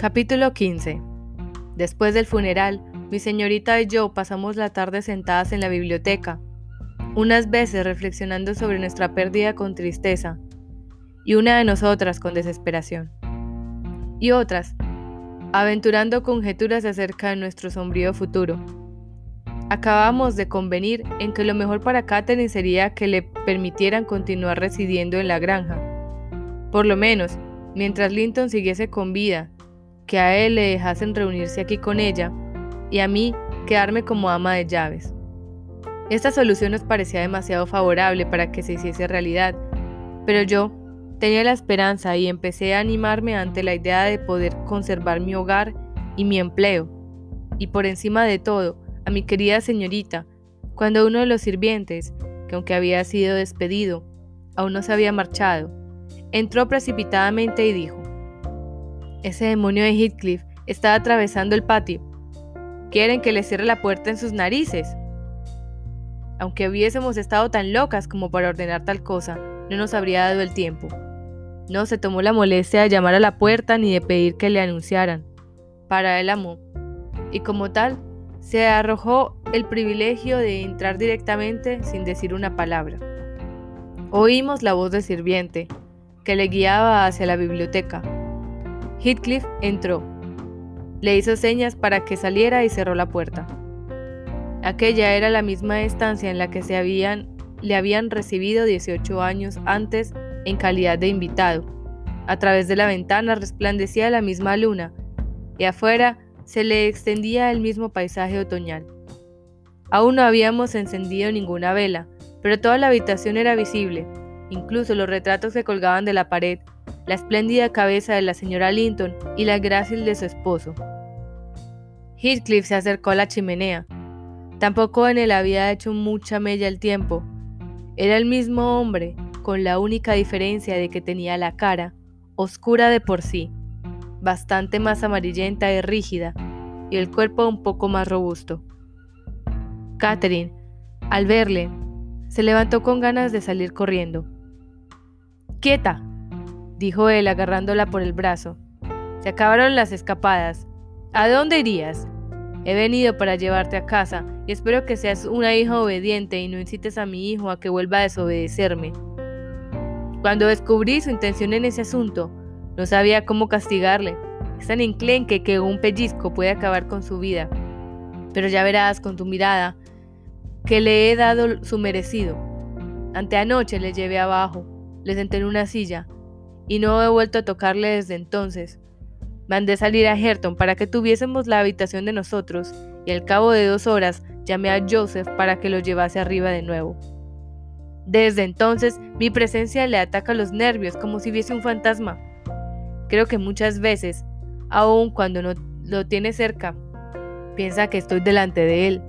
Capítulo 15 Después del funeral, mi señorita y yo pasamos la tarde sentadas en la biblioteca, unas veces reflexionando sobre nuestra pérdida con tristeza, y una de nosotras con desesperación, y otras aventurando conjeturas acerca de nuestro sombrío futuro. Acabamos de convenir en que lo mejor para Catherine sería que le permitieran continuar residiendo en la granja, por lo menos mientras Linton siguiese con vida que a él le dejasen reunirse aquí con ella y a mí quedarme como ama de llaves. Esta solución nos parecía demasiado favorable para que se hiciese realidad, pero yo tenía la esperanza y empecé a animarme ante la idea de poder conservar mi hogar y mi empleo, y por encima de todo, a mi querida señorita, cuando uno de los sirvientes, que aunque había sido despedido, aún no se había marchado, entró precipitadamente y dijo, ese demonio de Heathcliff está atravesando el patio. Quieren que le cierre la puerta en sus narices. Aunque hubiésemos estado tan locas como para ordenar tal cosa, no nos habría dado el tiempo. No se tomó la molestia de llamar a la puerta ni de pedir que le anunciaran. Para él amó. Y como tal, se arrojó el privilegio de entrar directamente sin decir una palabra. Oímos la voz del sirviente, que le guiaba hacia la biblioteca. Heathcliff entró. Le hizo señas para que saliera y cerró la puerta. Aquella era la misma estancia en la que se habían, le habían recibido 18 años antes en calidad de invitado. A través de la ventana resplandecía la misma luna y afuera se le extendía el mismo paisaje otoñal. Aún no habíamos encendido ninguna vela, pero toda la habitación era visible, incluso los retratos que colgaban de la pared la espléndida cabeza de la señora Linton y la grácil de su esposo. Heathcliff se acercó a la chimenea. Tampoco en él había hecho mucha mella el tiempo. Era el mismo hombre, con la única diferencia de que tenía la cara, oscura de por sí, bastante más amarillenta y rígida, y el cuerpo un poco más robusto. Catherine, al verle, se levantó con ganas de salir corriendo. ¡Quieta! Dijo él agarrándola por el brazo. Se acabaron las escapadas. ¿A dónde irías? He venido para llevarte a casa y espero que seas una hija obediente y no incites a mi hijo a que vuelva a desobedecerme. Cuando descubrí su intención en ese asunto, no sabía cómo castigarle. Es tan enclenque que un pellizco puede acabar con su vida. Pero ya verás con tu mirada que le he dado su merecido. Anteanoche le llevé abajo, le senté en una silla, y no he vuelto a tocarle desde entonces. Mandé salir a Herton para que tuviésemos la habitación de nosotros y al cabo de dos horas llamé a Joseph para que lo llevase arriba de nuevo. Desde entonces mi presencia le ataca los nervios como si viese un fantasma. Creo que muchas veces, aun cuando no lo tiene cerca, piensa que estoy delante de él.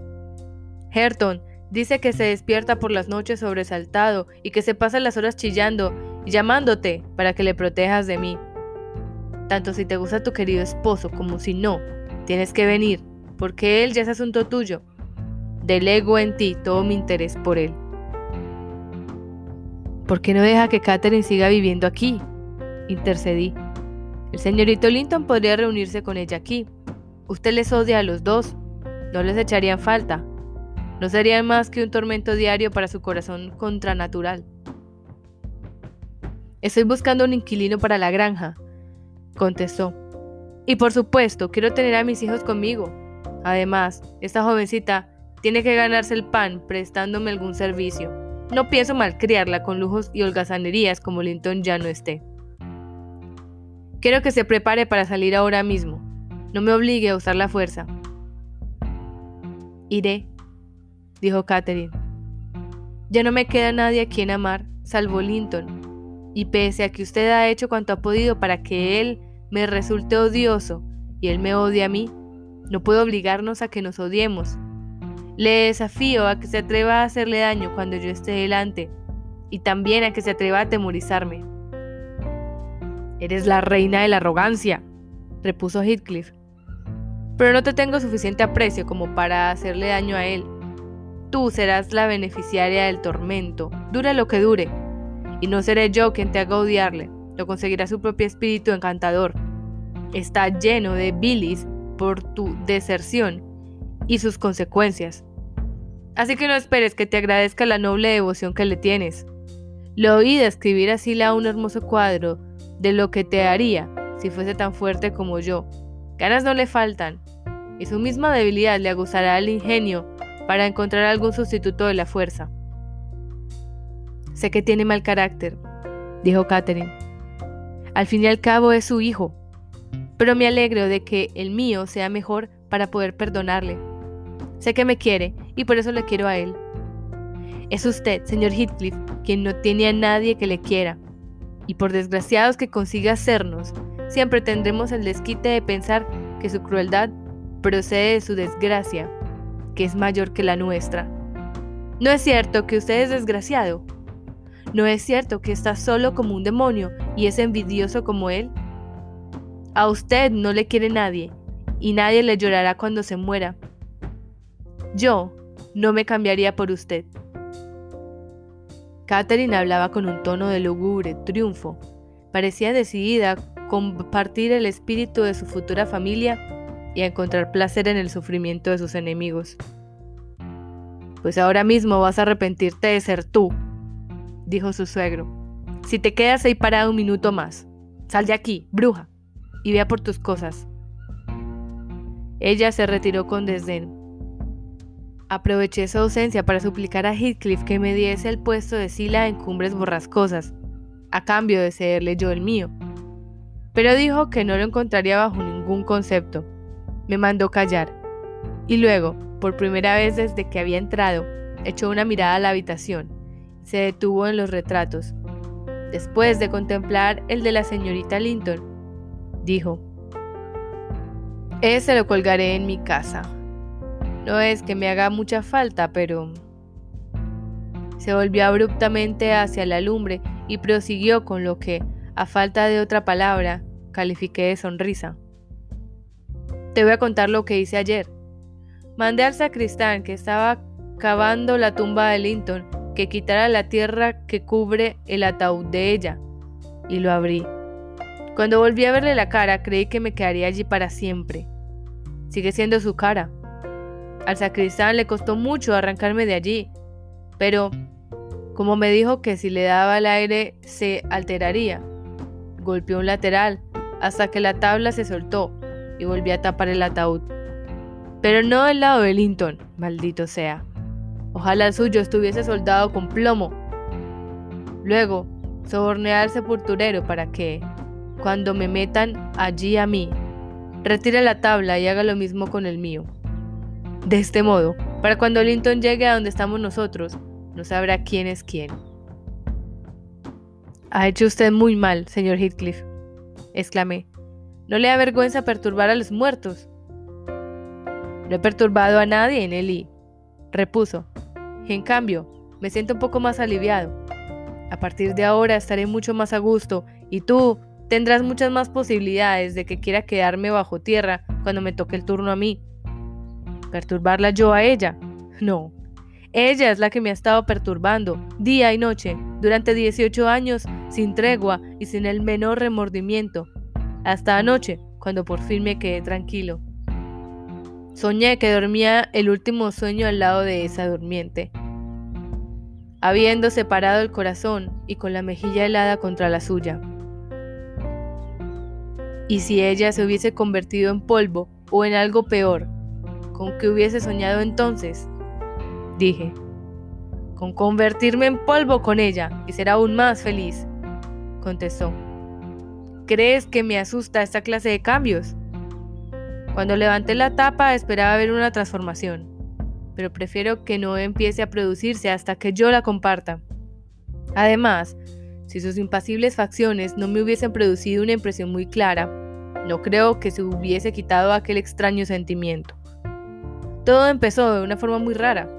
Herton dice que se despierta por las noches sobresaltado y que se pasa las horas chillando llamándote para que le protejas de mí. Tanto si te gusta tu querido esposo como si no, tienes que venir, porque él ya es asunto tuyo. Delego en ti todo mi interés por él. ¿Por qué no deja que Catherine siga viviendo aquí? Intercedí. El señorito Linton podría reunirse con ella aquí. Usted les odia a los dos. No les echarían falta. No sería más que un tormento diario para su corazón contranatural. Estoy buscando un inquilino para la granja, contestó. Y por supuesto, quiero tener a mis hijos conmigo. Además, esta jovencita tiene que ganarse el pan prestándome algún servicio. No pienso malcriarla con lujos y holgazanerías como Linton ya no esté. Quiero que se prepare para salir ahora mismo. No me obligue a usar la fuerza. Iré, dijo Catherine. Ya no me queda nadie a quien amar, salvo Linton, y pese a que usted ha hecho cuanto ha podido para que él me resulte odioso y él me odie a mí, no puedo obligarnos a que nos odiemos. Le desafío a que se atreva a hacerle daño cuando yo esté delante y también a que se atreva a atemorizarme. Eres la reina de la arrogancia, repuso Heathcliff. Pero no te tengo suficiente aprecio como para hacerle daño a él. Tú serás la beneficiaria del tormento, dure lo que dure y no seré yo quien te haga odiarle, lo conseguirá su propio espíritu encantador. está lleno de bilis por tu deserción y sus consecuencias. Así que no esperes que te agradezca la noble devoción que le tienes. Lo oí describir a Sila un hermoso cuadro de lo que te haría si fuese tan fuerte como yo. Ganas no le faltan, y su misma debilidad le aguzará el ingenio para encontrar algún sustituto de la fuerza. Sé que tiene mal carácter, dijo Catherine. Al fin y al cabo es su hijo, pero me alegro de que el mío sea mejor para poder perdonarle. Sé que me quiere y por eso le quiero a él. Es usted, señor Heathcliff, quien no tiene a nadie que le quiera. Y por desgraciados que consiga hacernos, siempre tendremos el desquite de pensar que su crueldad procede de su desgracia, que es mayor que la nuestra. ¿No es cierto que usted es desgraciado? ¿No es cierto que está solo como un demonio y es envidioso como él? A usted no le quiere nadie, y nadie le llorará cuando se muera. Yo no me cambiaría por usted. Catherine hablaba con un tono de lúgubre triunfo. Parecía decidida a compartir el espíritu de su futura familia y a encontrar placer en el sufrimiento de sus enemigos. Pues ahora mismo vas a arrepentirte de ser tú, dijo su suegro. Si te quedas ahí parado un minuto más, sal de aquí, bruja, y vea por tus cosas. Ella se retiró con desdén. Aproveché su ausencia para suplicar a Heathcliff que me diese el puesto de Sila en cumbres borrascosas, a cambio de cederle yo el mío. Pero dijo que no lo encontraría bajo ningún concepto. Me mandó callar. Y luego, por primera vez desde que había entrado, echó una mirada a la habitación. Se detuvo en los retratos. Después de contemplar el de la señorita Linton, dijo, Ese lo colgaré en mi casa. No es que me haga mucha falta, pero... Se volvió abruptamente hacia la lumbre y prosiguió con lo que, a falta de otra palabra, califiqué de sonrisa. Te voy a contar lo que hice ayer. Mandé al sacristán que estaba cavando la tumba de Linton que quitara la tierra que cubre el ataúd de ella, y lo abrí. Cuando volví a verle la cara creí que me quedaría allí para siempre. Sigue siendo su cara. Al sacristán le costó mucho arrancarme de allí, pero como me dijo que si le daba el aire se alteraría, golpeó un lateral hasta que la tabla se soltó y volví a tapar el ataúd. Pero no del lado de Linton, maldito sea. Ojalá el suyo estuviese soldado con plomo. Luego, soborné al sepulturero para que, cuando me metan allí a mí, retire la tabla y haga lo mismo con el mío. De este modo, para cuando Linton llegue a donde estamos nosotros, no sabrá quién es quién. Ha hecho usted muy mal, señor Heathcliff, exclamé. ¿No le da vergüenza perturbar a los muertos? No he perturbado a nadie, Nelly, repuso. En cambio, me siento un poco más aliviado. A partir de ahora estaré mucho más a gusto y tú tendrás muchas más posibilidades de que quiera quedarme bajo tierra cuando me toque el turno a mí. ¿Perturbarla yo a ella? No. Ella es la que me ha estado perturbando día y noche durante 18 años sin tregua y sin el menor remordimiento. Hasta anoche, cuando por fin me quedé tranquilo. Soñé que dormía el último sueño al lado de esa durmiente, habiendo separado el corazón y con la mejilla helada contra la suya. Y si ella se hubiese convertido en polvo o en algo peor, ¿con qué hubiese soñado entonces? Dije, con convertirme en polvo con ella y ser aún más feliz, contestó. ¿Crees que me asusta esta clase de cambios? Cuando levanté la tapa esperaba ver una transformación, pero prefiero que no empiece a producirse hasta que yo la comparta. Además, si sus impasibles facciones no me hubiesen producido una impresión muy clara, no creo que se hubiese quitado aquel extraño sentimiento. Todo empezó de una forma muy rara.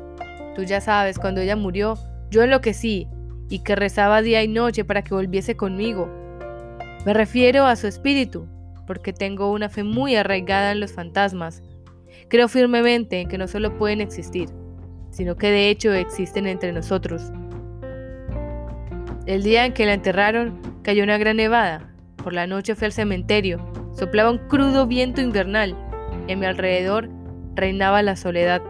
Tú ya sabes, cuando ella murió, yo enloquecí y que rezaba día y noche para que volviese conmigo. Me refiero a su espíritu, porque tengo una fe muy arraigada en los fantasmas. Creo firmemente en que no solo pueden existir, sino que de hecho existen entre nosotros. El día en que la enterraron cayó una gran nevada. Por la noche fui al cementerio Soplaba un crudo viento invernal y a mi alrededor reinaba la soledad.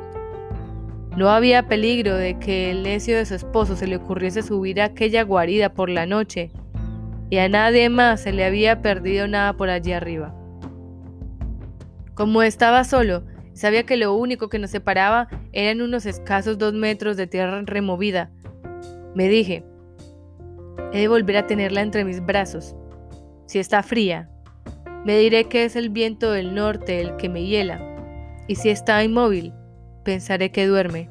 No había peligro de que el necio de su esposo se le ocurriese subir a aquella guarida por la noche, y a nadie más se le había perdido nada por allí arriba. Como estaba solo, sabía que lo único que nos separaba eran unos escasos dos metros de tierra removida. Me dije, he de volver a tenerla entre mis brazos. Si está fría, me diré que es el viento del norte el que me hiela, y si está inmóvil, Pensaré que duerme.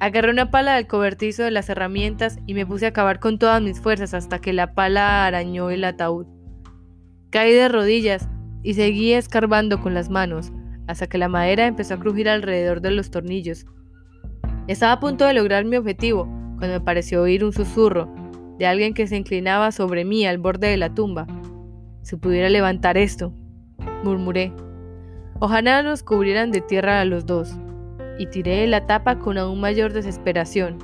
Agarré una pala del cobertizo de las herramientas y me puse a cavar con todas mis fuerzas hasta que la pala arañó el ataúd. Caí de rodillas y seguí escarbando con las manos hasta que la madera empezó a crujir alrededor de los tornillos. Estaba a punto de lograr mi objetivo cuando me pareció oír un susurro de alguien que se inclinaba sobre mí al borde de la tumba. Si pudiera levantar esto, murmuré. Ojalá nos cubrieran de tierra a los dos. Y tiré la tapa con aún mayor desesperación.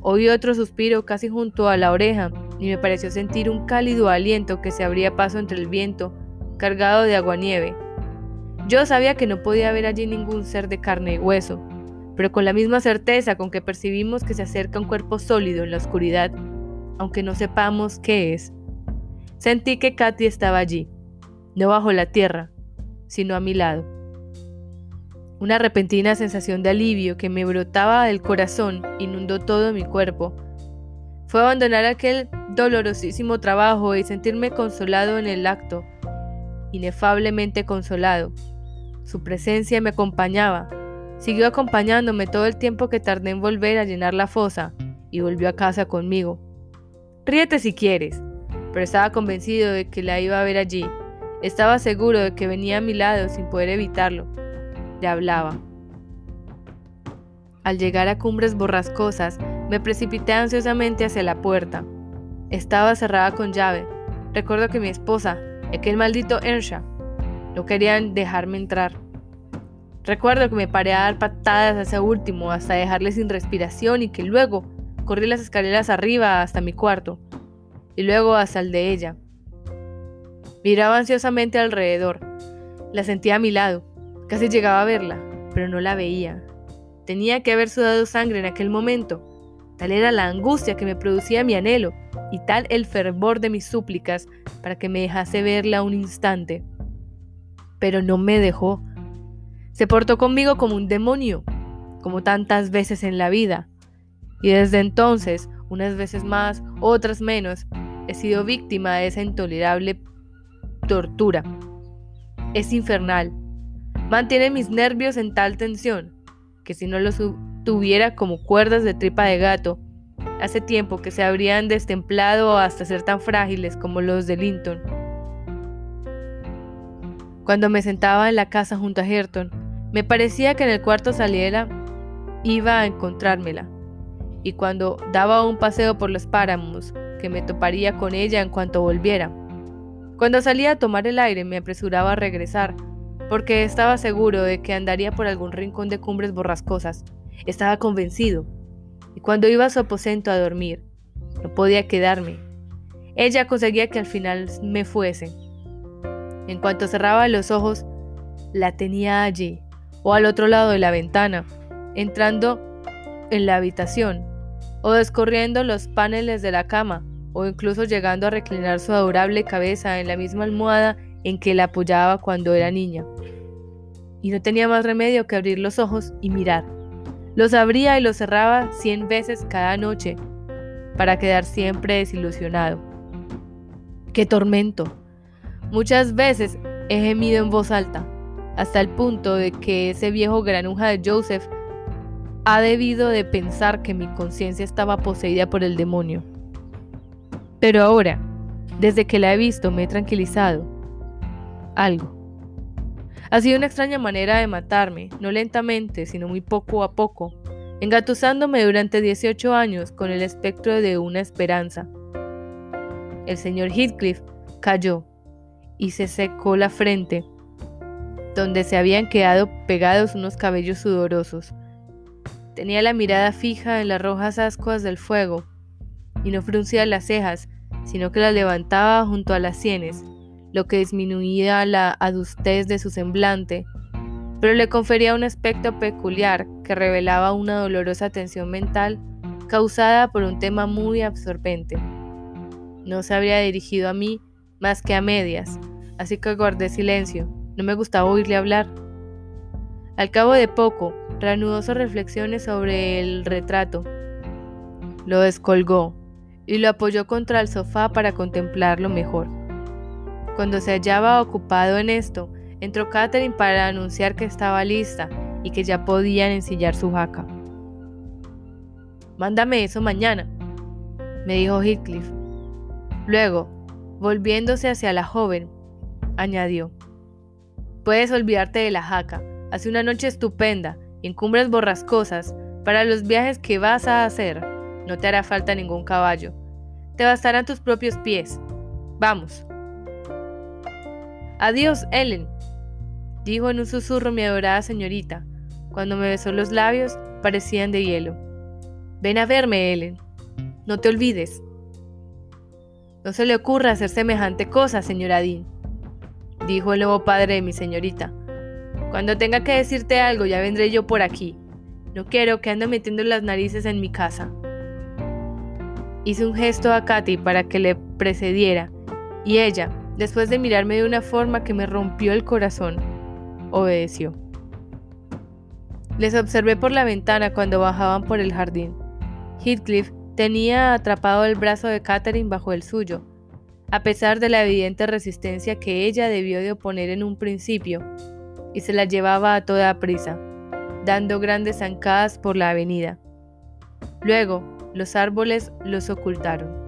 Oí otro suspiro casi junto a la oreja y me pareció sentir un cálido aliento que se abría paso entre el viento, cargado de aguanieve. Yo sabía que no podía haber allí ningún ser de carne y hueso, pero con la misma certeza con que percibimos que se acerca un cuerpo sólido en la oscuridad, aunque no sepamos qué es. Sentí que Katy estaba allí, no bajo la tierra, sino a mi lado. Una repentina sensación de alivio que me brotaba del corazón inundó todo mi cuerpo. Fue abandonar aquel dolorosísimo trabajo y sentirme consolado en el acto, inefablemente consolado. Su presencia me acompañaba, siguió acompañándome todo el tiempo que tardé en volver a llenar la fosa y volvió a casa conmigo. Ríete si quieres, pero estaba convencido de que la iba a ver allí, estaba seguro de que venía a mi lado sin poder evitarlo. Le hablaba. Al llegar a cumbres borrascosas, me precipité ansiosamente hacia la puerta. Estaba cerrada con llave. Recuerdo que mi esposa, aquel maldito Ersha, no querían dejarme entrar. Recuerdo que me paré a dar patadas a ese último hasta dejarle sin respiración y que luego corrí las escaleras arriba hasta mi cuarto y luego hasta el de ella. Miraba ansiosamente alrededor. La sentía a mi lado. Casi llegaba a verla, pero no la veía. Tenía que haber sudado sangre en aquel momento. Tal era la angustia que me producía mi anhelo y tal el fervor de mis súplicas para que me dejase verla un instante. Pero no me dejó. Se portó conmigo como un demonio, como tantas veces en la vida. Y desde entonces, unas veces más, otras menos, he sido víctima de esa intolerable tortura. Es infernal. Mantiene mis nervios en tal tensión que si no los tuviera como cuerdas de tripa de gato, hace tiempo que se habrían destemplado hasta ser tan frágiles como los de Linton. Cuando me sentaba en la casa junto a Ayrton, me parecía que en el cuarto saliera iba a encontrármela, y cuando daba un paseo por los páramos, que me toparía con ella en cuanto volviera. Cuando salía a tomar el aire me apresuraba a regresar, porque estaba seguro de que andaría por algún rincón de cumbres borrascosas. Estaba convencido. Y cuando iba a su aposento a dormir, no podía quedarme. Ella conseguía que al final me fuese. En cuanto cerraba los ojos, la tenía allí, o al otro lado de la ventana, entrando en la habitación, o descorriendo los paneles de la cama, o incluso llegando a reclinar su adorable cabeza en la misma almohada en que la apoyaba cuando era niña. Y no tenía más remedio que abrir los ojos y mirar. Los abría y los cerraba cien veces cada noche para quedar siempre desilusionado. ¡Qué tormento! Muchas veces he gemido en voz alta, hasta el punto de que ese viejo granuja de Joseph ha debido de pensar que mi conciencia estaba poseída por el demonio. Pero ahora, desde que la he visto, me he tranquilizado. Algo. Ha sido una extraña manera de matarme, no lentamente, sino muy poco a poco, engatusándome durante 18 años con el espectro de una esperanza. El señor Heathcliff cayó y se secó la frente, donde se habían quedado pegados unos cabellos sudorosos. Tenía la mirada fija en las rojas ascuas del fuego, y no fruncía las cejas, sino que las levantaba junto a las sienes, lo que disminuía la adustez de su semblante, pero le confería un aspecto peculiar que revelaba una dolorosa tensión mental causada por un tema muy absorbente. No se habría dirigido a mí más que a medias, así que guardé silencio. No me gustaba oírle hablar. Al cabo de poco, reanudó sus reflexiones sobre el retrato. Lo descolgó y lo apoyó contra el sofá para contemplarlo mejor. Cuando se hallaba ocupado en esto, entró Catherine para anunciar que estaba lista y que ya podían ensillar su jaca. Mándame eso mañana, me dijo Heathcliff. Luego, volviéndose hacia la joven, añadió, Puedes olvidarte de la jaca. Hace una noche estupenda en cumbres borrascosas para los viajes que vas a hacer. No te hará falta ningún caballo. Te bastarán tus propios pies. Vamos. Adiós, Ellen, dijo en un susurro mi adorada señorita. Cuando me besó los labios, parecían de hielo. Ven a verme, Ellen. No te olvides. No se le ocurra hacer semejante cosa, señora Dean, dijo el nuevo padre de mi señorita. Cuando tenga que decirte algo, ya vendré yo por aquí. No quiero que ande metiendo las narices en mi casa. Hice un gesto a Katy para que le precediera, y ella, después de mirarme de una forma que me rompió el corazón, obedeció. Les observé por la ventana cuando bajaban por el jardín. Heathcliff tenía atrapado el brazo de Catherine bajo el suyo, a pesar de la evidente resistencia que ella debió de oponer en un principio, y se la llevaba a toda prisa, dando grandes zancadas por la avenida. Luego, los árboles los ocultaron.